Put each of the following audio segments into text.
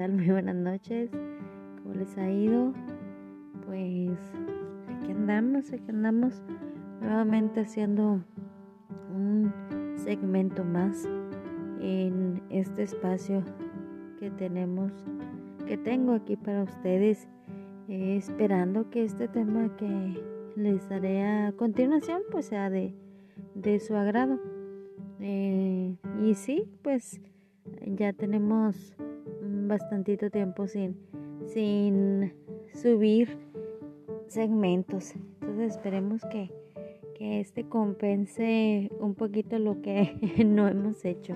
Muy buenas noches. ¿Cómo les ha ido? Pues aquí andamos, aquí andamos nuevamente haciendo un segmento más en este espacio que tenemos, que tengo aquí para ustedes, eh, esperando que este tema que les daré a continuación pues sea de, de su agrado. Eh, y sí, pues ya tenemos bastantito tiempo sin, sin subir segmentos. Entonces esperemos que, que este compense un poquito lo que no hemos hecho.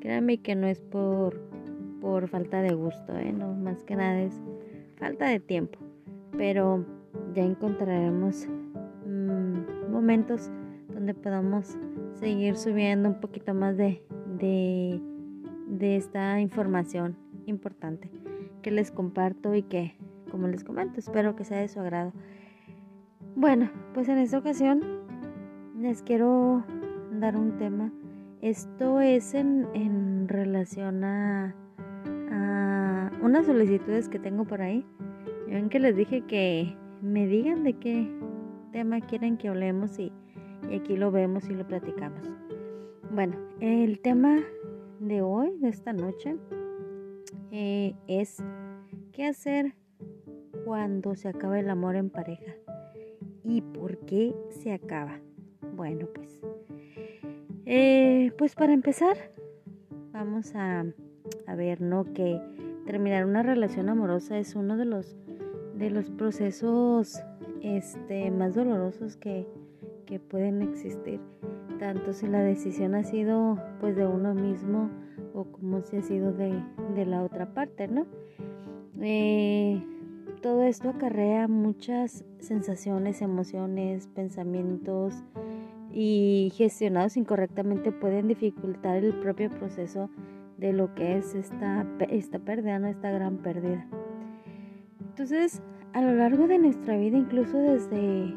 Créanme que no es por, por falta de gusto, ¿eh? no, más que nada es falta de tiempo. Pero ya encontraremos mm, momentos donde podamos seguir subiendo un poquito más de, de, de esta información importante que les comparto y que, como les comento, espero que sea de su agrado. Bueno, pues en esta ocasión les quiero dar un tema. Esto es en, en relación a, a unas solicitudes que tengo por ahí. Ven que les dije que me digan de qué tema quieren que hablemos y, y aquí lo vemos y lo platicamos. Bueno, el tema de hoy, de esta noche, eh, es qué hacer cuando se acaba el amor en pareja y por qué se acaba. Bueno, pues, eh, pues para empezar, vamos a, a, ver, ¿no? Que terminar una relación amorosa es uno de los de los procesos este, más dolorosos que, que pueden existir, tanto si la decisión ha sido pues de uno mismo o como si ha sido de, de la otra parte, ¿no? Eh, todo esto acarrea muchas sensaciones, emociones, pensamientos y gestionados incorrectamente pueden dificultar el propio proceso de lo que es esta, esta pérdida, ¿no? esta gran pérdida. Entonces, a lo largo de nuestra vida, incluso desde,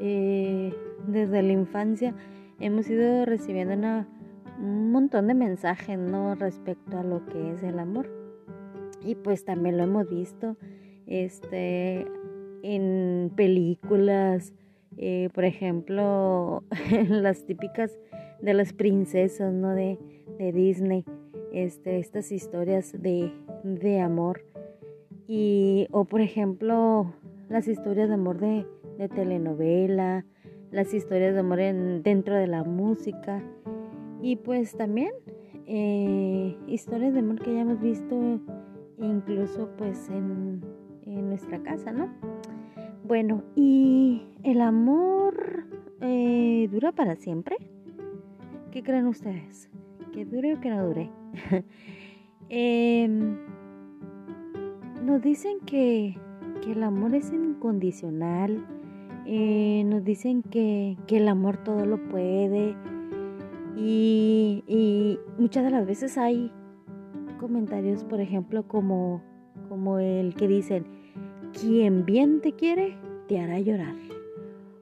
eh, desde la infancia, hemos ido recibiendo una un montón de mensajes, ¿no? Respecto a lo que es el amor. Y pues también lo hemos visto, este, en películas, eh, por ejemplo, las típicas de las princesas, ¿no? De, de Disney, este, estas historias de, de amor. Y, o por ejemplo, las historias de amor de, de telenovela, las historias de amor en, dentro de la música. Y pues también eh, historias de amor que ya hemos visto incluso pues en, en nuestra casa, ¿no? Bueno, ¿y el amor eh, dura para siempre? ¿Qué creen ustedes? ¿Que dure o que no dure? eh, nos dicen que, que, el amor es incondicional, eh, nos dicen que, que el amor todo lo puede, y, muchas de las veces hay comentarios, por ejemplo, como, como el que dicen, quien bien te quiere, te hará llorar.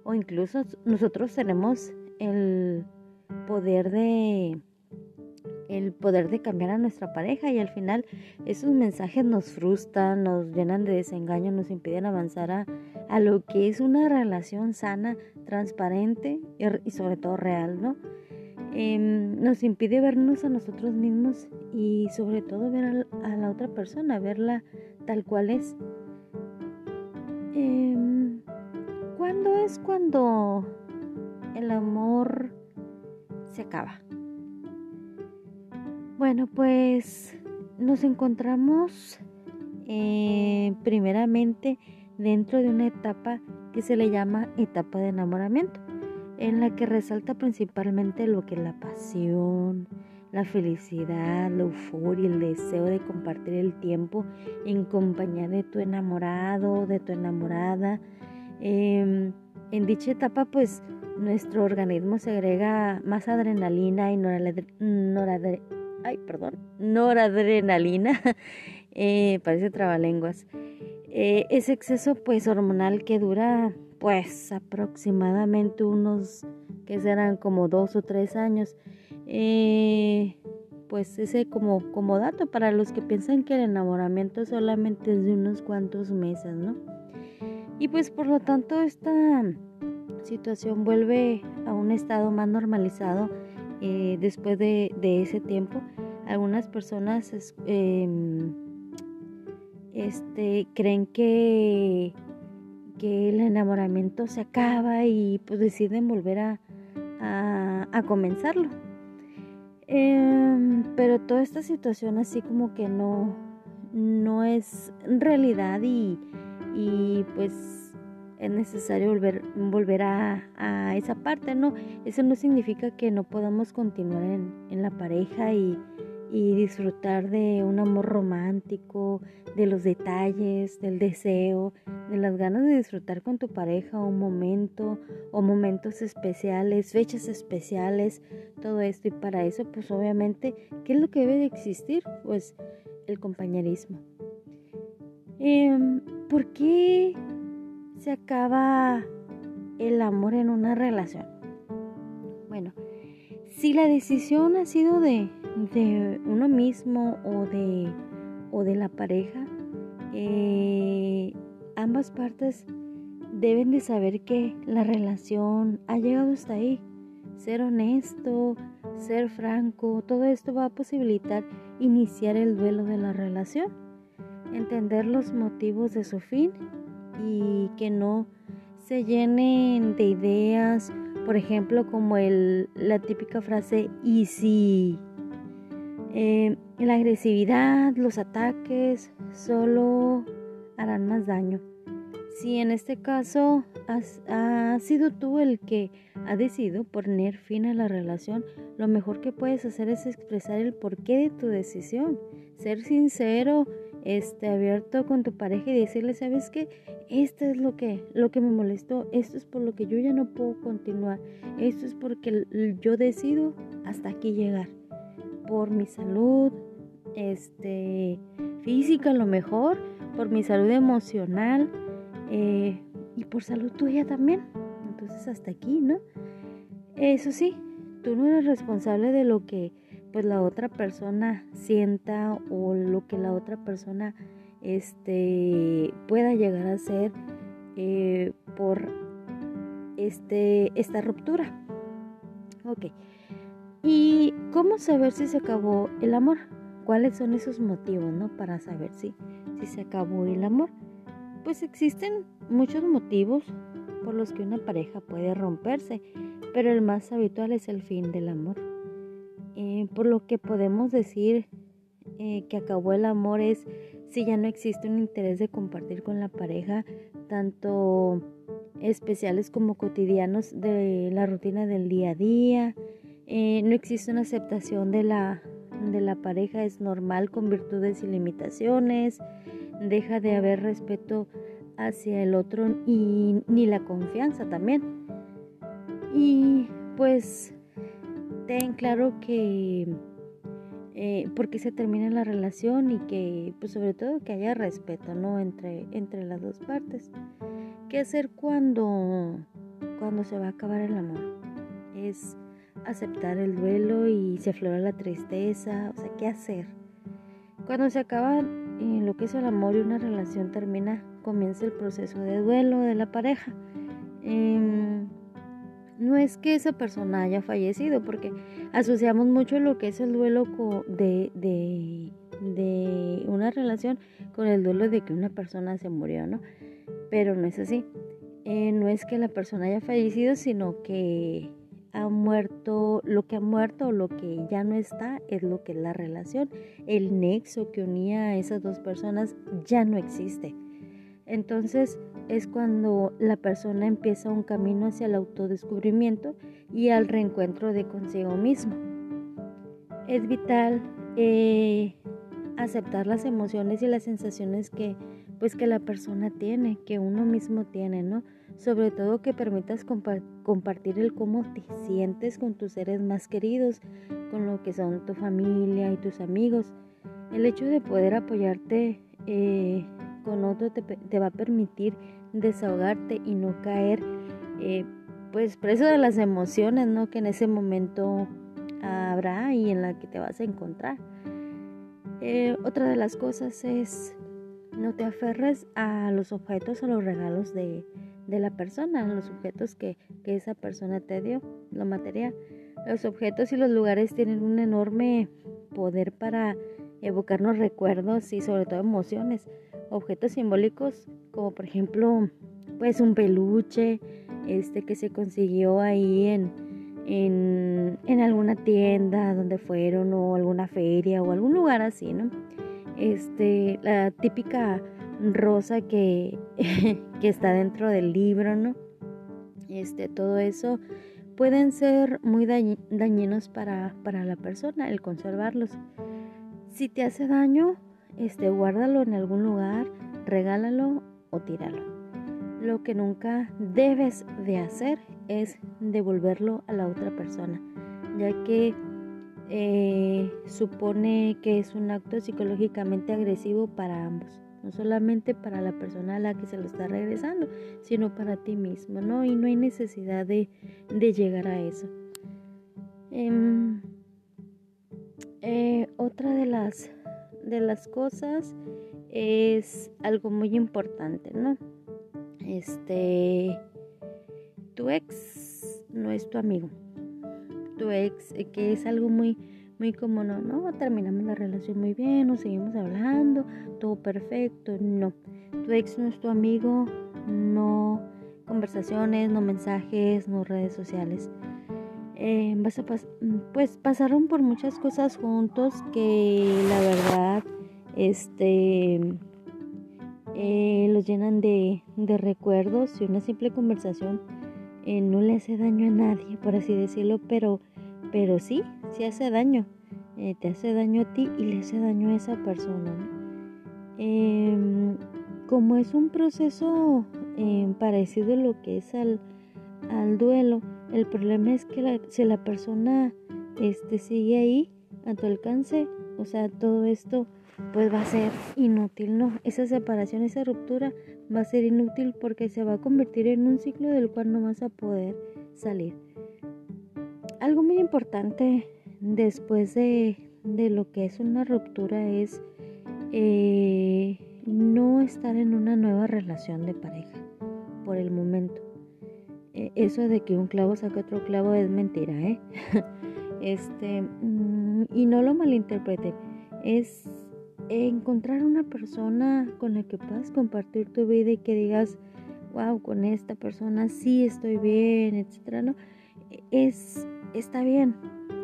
O incluso nosotros tenemos el poder de el poder de cambiar a nuestra pareja y al final esos mensajes nos frustran, nos llenan de desengaño, nos impiden avanzar a, a lo que es una relación sana, transparente y, y sobre todo real, ¿no? Eh, nos impide vernos a nosotros mismos y sobre todo ver a, la otra persona, verla tal cual es. Eh, ¿Cuándo es cuando el amor se acaba? Bueno, pues nos encontramos eh, primeramente dentro de una etapa que se le llama etapa de enamoramiento en la que resalta principalmente lo que es la pasión, la felicidad, la euforia, el deseo de compartir el tiempo en compañía de tu enamorado, de tu enamorada. Eh, en dicha etapa, pues nuestro organismo segrega más adrenalina y noradre ay, perdón, noradrenalina, eh, parece trabalenguas. Eh, exceso pues hormonal que dura pues aproximadamente unos que serán como dos o tres años. Eh, pues ese como, como dato para los que piensan que el enamoramiento solamente es de unos cuantos meses, ¿no? Y pues por lo tanto esta situación vuelve a un estado más normalizado eh, después de, ese tiempo. Algunas personas em, este, creen que, que el enamoramiento se acaba y pues deciden volver a, a, comenzarlo. Em, pero toda esta situación así como que no, no es realidad y, y pues es necesario volver, volver a, a, esa parte, ¿no? Eso no significa que no podamos continuar en, en la pareja y, y disfrutar de un amor romántico, de los detalles, del deseo, de las ganas de disfrutar con tu pareja un momento o momentos especiales, fechas especiales, todo esto. Y para eso, pues obviamente, ¿qué es lo que debe de existir? Pues el compañerismo. Em, ¿Por qué se acaba el amor en una relación? Bueno, si la decisión ha sido de de uno mismo o de, o de la pareja, eh, ambas partes deben de saber que la relación ha llegado hasta ahí. Ser honesto, ser franco, todo esto va a posibilitar iniciar el duelo de la relación, entender los motivos de su fin y que no se llenen de ideas, por ejemplo, como el, la típica frase, ¿y si? Eh, la agresividad, los ataques solo harán más daño. Si en este caso has, sido tú el que ha decidido poner fin a la relación, lo mejor que puedes hacer es expresar el porqué de tu decisión, ser sincero, este, abierto con tu pareja y decirle, sabes qué, esto es lo que, lo que me molestó, esto es por lo que yo ya no puedo continuar, esto es porque yo decido hasta aquí llegar por mi salud este, física a lo mejor, por mi salud emocional eh, y por salud tuya también. Entonces hasta aquí, ¿no? Eso sí, tú no eres responsable de lo que pues la otra persona sienta o lo que la otra persona este pueda llegar a ser eh, por este esta ruptura. Ok. ¿Y cómo saber si se acabó el amor? ¿Cuáles son esos motivos, no? Para saber si, si se acabó el amor. Pues existen muchos motivos por los que una pareja puede romperse, pero el más habitual es el fin del amor. Eh, por lo que podemos decir eh, que acabó el amor es si ya no existe un interés de compartir con la pareja tanto especiales como cotidianos de la rutina del día a día, eh, no existe una aceptación de la, de la pareja, es normal con virtudes y limitaciones, deja de haber respeto hacia el otro y ni la confianza también. Y pues ten claro que eh, porque se termina la relación y que pues sobre todo que haya respeto no entre, entre las dos partes. ¿Qué hacer cuando, cuando se va a acabar el amor? Es aceptar el duelo y se aflora la tristeza, o sea, ¿qué hacer? Cuando se acaba lo que es el amor y una relación termina, comienza el proceso de duelo de la pareja. Em, no es que esa persona haya fallecido, porque asociamos mucho lo que es el duelo de, de, de una relación con el duelo de que una persona se murió, ¿no? Pero no es así. Eh, no es que la persona haya fallecido, sino que ha muerto, lo que ha muerto lo que ya no está es lo que es la relación. El nexo que unía a esas dos personas ya no existe. Entonces es cuando la persona empieza un camino hacia el autodescubrimiento y al reencuentro de consigo mismo. Es vital eh, aceptar las emociones y las sensaciones que pues que la persona tiene, que uno mismo tiene, ¿no? Sobre todo que permitas compartir el cómo te sientes con tus seres más queridos, con lo que son tu familia y tus amigos. El hecho de poder apoyarte eh, con otro te, va a permitir desahogarte y no caer eh, pues preso de las emociones, ¿no? Que en ese momento habrá y en la que te vas a encontrar. Eh, otra de las cosas es no te aferres a los objetos o los regalos de, la persona, los objetos que, que esa persona te dio, lo material. Los objetos y los lugares tienen un enorme poder para evocarnos recuerdos y sobre todo emociones. Objetos simbólicos como por ejemplo pues un peluche este que se consiguió ahí en, en, en alguna tienda donde fueron o alguna feria o algún lugar así, ¿no? Este, la típica rosa que, que está dentro del libro, ¿no? Este, todo eso pueden ser muy dañinos para, para la persona el conservarlos. Si te hace daño, este, guárdalo en algún lugar, regálalo o tíralo. Lo que nunca debes de hacer es devolverlo a la otra persona, ya que eh, supone que es un acto psicológicamente agresivo para ambos no solamente para la persona a la que se lo está regresando, sino para ti mismo, ¿no? Y no hay necesidad de, llegar a eso. Em, eh, otra de las, de las cosas es algo muy importante, ¿no? Este, tu ex no es tu amigo. Tu ex, eh, que es algo muy muy como no, no, terminamos la relación muy bien, nos seguimos hablando, todo perfecto, no. Tu ex no es tu amigo, no conversaciones, no mensajes, no redes sociales. Eh, vas a pues pasaron por muchas cosas juntos que la verdad este eh, los llenan de, de, recuerdos y una simple conversación eh, no le hace daño a nadie por así decirlo pero pero sí, sí hace daño. Eh, te hace daño a ti y le hace daño a esa persona. Em, como es un proceso em, parecido a lo que es al, al, duelo, el problema es que si la persona este, sigue ahí a tu alcance, o sea, todo esto pues va a ser inútil, ¿no? Esa separación, esa ruptura va a ser inútil porque se va a convertir en un ciclo del cual no vas a poder salir algo muy importante después de, lo que es una ruptura es eh, no estar en una nueva relación de pareja por el momento. Eh, eso de que un clavo saca otro clavo es mentira, ¿eh? este, mm, y no lo malinterpreten, es encontrar una persona con la que puedas compartir tu vida y que digas, wow, con esta persona sí estoy bien, etcétera, ¿no? Es está bien,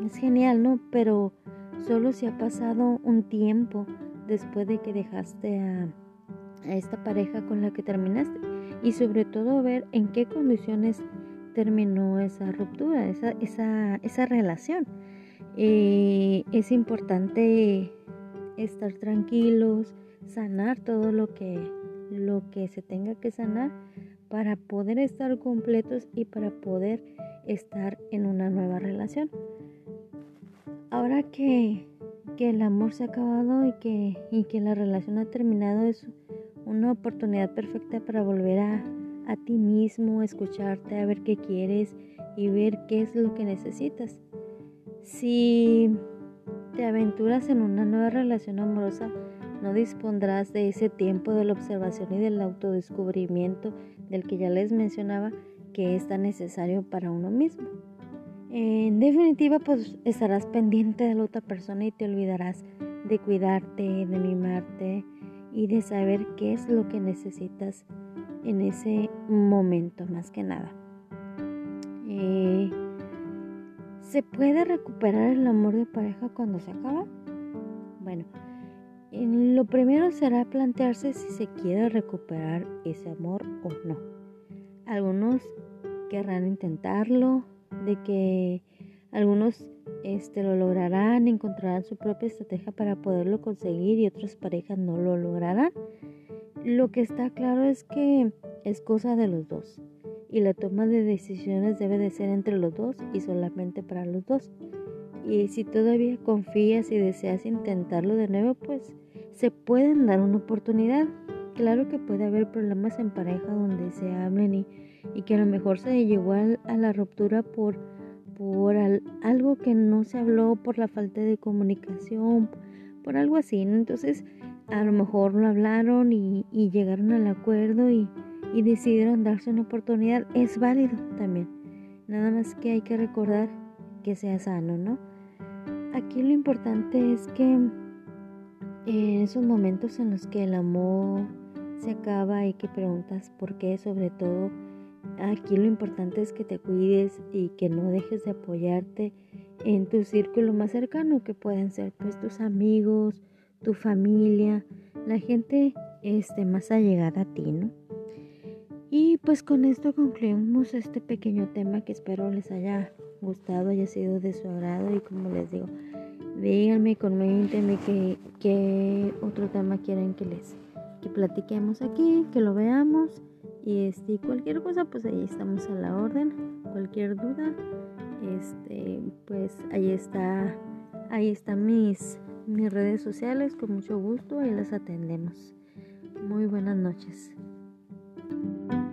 es genial, ¿no? Pero solo si ha pasado un tiempo después de que dejaste a, esta pareja con la que terminaste y sobre todo ver en qué condiciones terminó esa ruptura, esa, esa, esa relación. Eh, es importante estar tranquilos, sanar todo lo que, lo que se tenga que sanar para poder estar completos y para poder estar en una nueva relación. Ahora que, el amor se ha acabado y que, y que la relación ha terminado, es una oportunidad perfecta para volver a, a ti mismo, escucharte, a ver qué quieres y ver qué es lo que necesitas. Si te aventuras en una nueva relación amorosa, no dispondrás de ese tiempo de la observación y del autodescubrimiento del que ya les mencionaba que es tan necesario para uno mismo. En definitiva, pues estarás pendiente de la otra persona y te olvidarás de cuidarte, de mimarte y de saber qué es lo que necesitas en ese momento, más que nada. Eh, ¿Se puede recuperar el amor de pareja cuando se acaba? Bueno, lo primero será plantearse si se quiere recuperar ese amor o no. Algunos querrán intentarlo, de que algunos este, lo lograrán, encontrarán su propia estrategia para poderlo conseguir y otras parejas no lo lograrán. Lo que está claro es que es cosa de los dos y la toma de decisiones debe de ser entre los dos y solamente para los dos. Y si todavía confías y deseas intentarlo de nuevo, pues se pueden dar una oportunidad. Claro que puede haber problemas en pareja donde se hablen y y que a lo mejor se llegó a, la ruptura por, por algo que no se habló, por la falta de comunicación, por algo así, Entonces, a lo mejor lo hablaron y, llegaron al acuerdo y, y decidieron darse una oportunidad. Es válido también. Nada más que hay que recordar que sea sano, ¿no? Aquí lo importante es que en esos momentos en los que el amor se acaba y que preguntas por qué, sobre todo, aquí lo importante es que te cuides y que no dejes de apoyarte en tu círculo más cercano, que pueden ser pues tus amigos, tu familia, la gente este, más allegada a ti, ¿no? Y pues con esto concluimos este pequeño tema que espero les haya gustado, haya sido de su agrado y como les digo, díganme, coméntenme qué, qué otro tema quieren que les que platiquemos aquí, que lo veamos y este cualquier cosa pues ahí estamos a la orden, cualquier duda este pues ahí está ahí están mis mis redes sociales con mucho gusto y las atendemos. Muy buenas noches. thank you